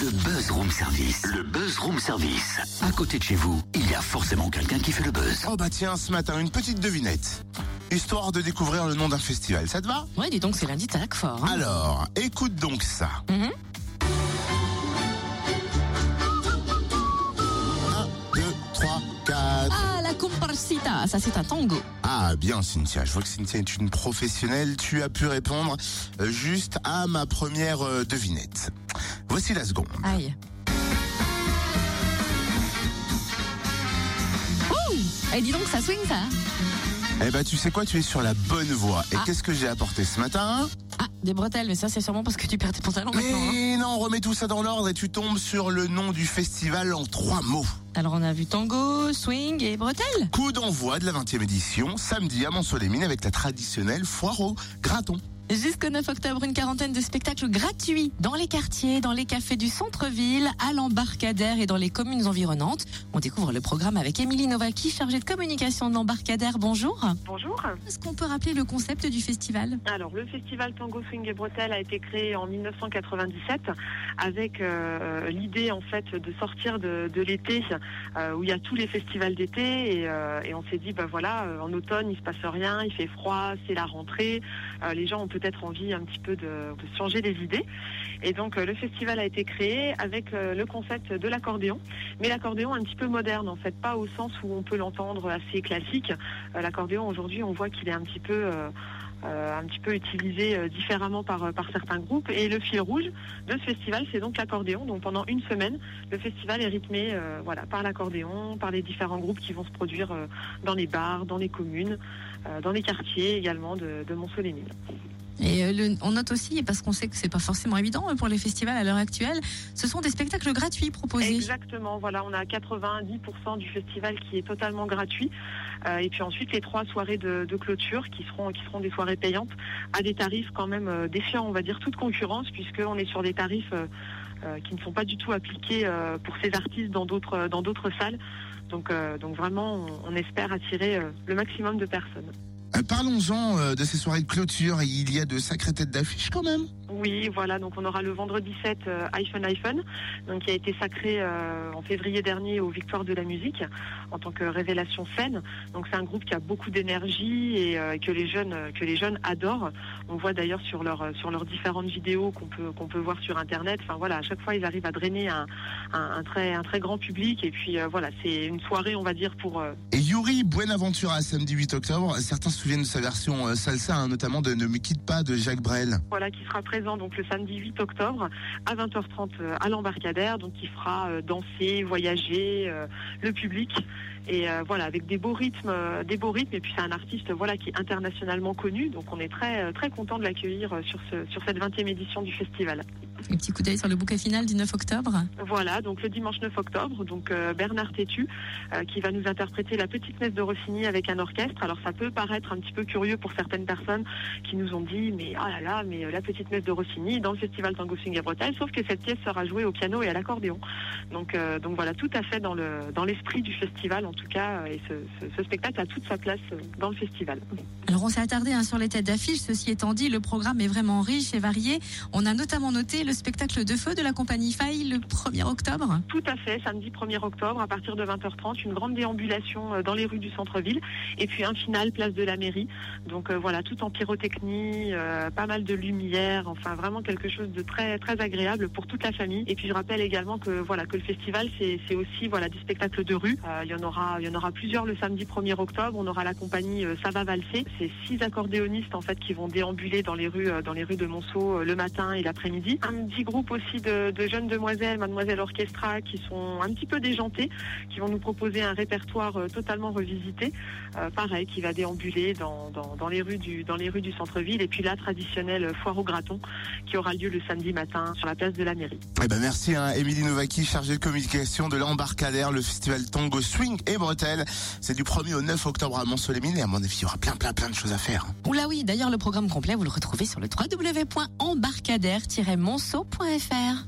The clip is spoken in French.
Le Buzz Room Service. Le Buzz Room Service. À côté de chez vous, il y a forcément quelqu'un qui fait le buzz. Oh bah tiens, ce matin, une petite devinette. Histoire de découvrir le nom d'un festival, ça te va? Ouais, dis donc, c'est lundi, t'attaques fort. Hein Alors, écoute donc ça. Mhm. 1, 2, 3, 4. Ah, la comparsita, ça c'est un tango. Ah bien Cynthia, je vois que Cynthia est une professionnelle, tu as pu répondre euh, juste à ma première euh, devinette. Voici la seconde. Aïe. Oh Eh, dis donc, ça swing ça Eh ben tu sais quoi, tu es sur la bonne voie. Et Ah. qu'est-ce que j'ai apporté ce matin? Ah, des bretelles, mais ça c'est sûrement parce que tu perds tes pantalons maintenant. hein. Mais non, remets tout ça dans l'ordre et tu tombes sur le nom du festival en trois mots. Alors on a vu tango, swing et bretelles. Coup d'envoi de la 20e édition, samedi à Mont-Soleil-Mine avec la traditionnelle foire au graton. Jusqu'au 9 octobre, une quarantaine de spectacles gratuits dans les quartiers, dans les cafés du centre-ville, à l'embarcadère et dans les communes environnantes. On découvre le programme avec Émilie Novaki, chargée de communication de l'embarcadère. Bonjour. Bonjour. Est-ce qu'on peut rappeler le concept du festival? Alors, le festival Tango Swing et Bretelles a été créé en 1997 avec euh, l'idée en fait de sortir de, de l'été euh, où il y a tous les festivals d'été et, euh, et on s'est dit bah voilà euh, en automne il se passe rien, il fait froid, c'est la rentrée, euh, les gens ont peut-être envie un petit peu de, changer les idées et donc euh, le festival a été créé avec euh, le concept de l'accordéon, mais l'accordéon un petit peu moderne en fait, pas au sens où on peut l'entendre assez classique. Euh, l'accordéon aujourd'hui on voit qu'il est un petit peu un petit peu utilisé euh, différemment par, euh, par certains groupes. Et le fil rouge de ce festival, c'est donc l'accordéon. Donc pendant une semaine, le festival est rythmé euh, voilà, par l'accordéon, par les différents groupes qui vont se produire euh, dans les bars, dans les communes, euh, dans les quartiers également de, de Mont-Soleil-Mine. Et euh, le- on note aussi, parce qu'on sait que c'est pas forcément évident euh, pour les festivals à l'heure actuelle, ce sont des spectacles gratuits proposés. Exactement, voilà, on a 90% du festival qui est totalement gratuit. Euh, et puis ensuite, les trois soirées de, de clôture qui seront, qui seront des soirées payantes à des tarifs quand même euh, défiant, on va dire, toute concurrence, puisqu'on est sur des tarifs euh, euh, qui ne sont pas du tout appliqués pour ces artistes dans d'autres, dans d'autres salles. Donc, donc vraiment, on, espère attirer le maximum de personnes. Parlons-en de ces soirées de clôture, il y a de sacrées têtes d'affiche quand même. Oui, voilà, donc on aura le vendredi 7 euh, iPhone iPhone, donc qui a été sacré euh, en février dernier aux Victoires de la musique en tant que révélation scène. Donc c'est un groupe qui a beaucoup d'énergie et euh, que les jeunes que les jeunes adorent. On voit d'ailleurs sur leurs sur leurs différentes vidéos qu'on peut qu'on peut voir sur internet. Enfin voilà, à chaque fois ils arrivent à drainer un, un, un très un très grand public et puis voilà, c'est une soirée on va dire pour Et Yuri Buenaventura, samedi 8 octobre, certains se souviennent de sa version salsa, hein, notamment de Ne me quitte pas de Jacques Brel. voilà, qui sera donc le samedi 8 octobre à 20h30 euh, à l'embarcadère, donc qui fera euh, danser, voyager euh, le public. Et voilà avec des beaux rythmes, des beaux rythmes. Et puis c'est un artiste voilà qui est internationalement connu, donc on est très très content de l'accueillir sur ce sur cette 20e édition du festival. Un petit coup d'œil sur le bouquet final du 9 octobre. Voilà, donc le dimanche 9 octobre, euh, Bernard Tétu euh, qui va nous interpréter la petite messe de Rossini avec un orchestre. Alors ça peut paraître un petit peu curieux pour certaines personnes qui nous ont dit mais oh là là, mais euh, la petite messe de Rossini dans le festival Tango Swing et Bretagne, sauf que cette pièce sera jouée au piano et à l'accordéon. Donc voilà, tout à fait dans le dans l'esprit du festival en tout cas, et ce, spectacle a toute sa place dans le festival. Alors on s'est attardé hein, sur les têtes d'affiche. Ceci étant dit, le programme est vraiment riche et varié. On a notamment noté le spectacle de feu de la compagnie Faille le 1er octobre. Tout à fait, samedi 1er octobre, à partir de 20h30, une grande déambulation euh, dans les rues du centre-ville, et puis un final, place de la mairie. Donc euh, voilà, tout en pyrotechnie, euh, pas mal de lumière, enfin vraiment quelque chose de très très agréable pour toute la famille. Et puis je rappelle également que voilà que le festival c'est aussi voilà des spectacles de rue. Il y en aura plusieurs le samedi 1er octobre. On aura la compagnie Ça va valser. C'est six accordéonistes en fait qui vont déambuler dans les rues euh, dans les rues de Monceau euh, le matin et l'après-midi. Un petit groupe aussi de, jeunes demoiselles, Mademoiselle Orchestra, qui sont un petit peu déjantées, qui vont nous proposer un répertoire euh, totalement revisité, pareil, qui va déambuler dans, dans, les rues du dans les rues du centre-ville. Et puis la traditionnelle foire au graton, qui aura lieu le samedi matin sur la place de la mairie. Eh ben merci hein, Émilie Novaki, chargée de communication de l'embarcadère, le festival Tango Swing et Bretelles. C'est du 1er au 9 octobre à Mont-Soleil-Mine et à mon avis il y aura plein plein plein à faire. Oula oui, d'ailleurs le programme complet, vous le retrouvez sur le www.embarcadère-monceau.fr.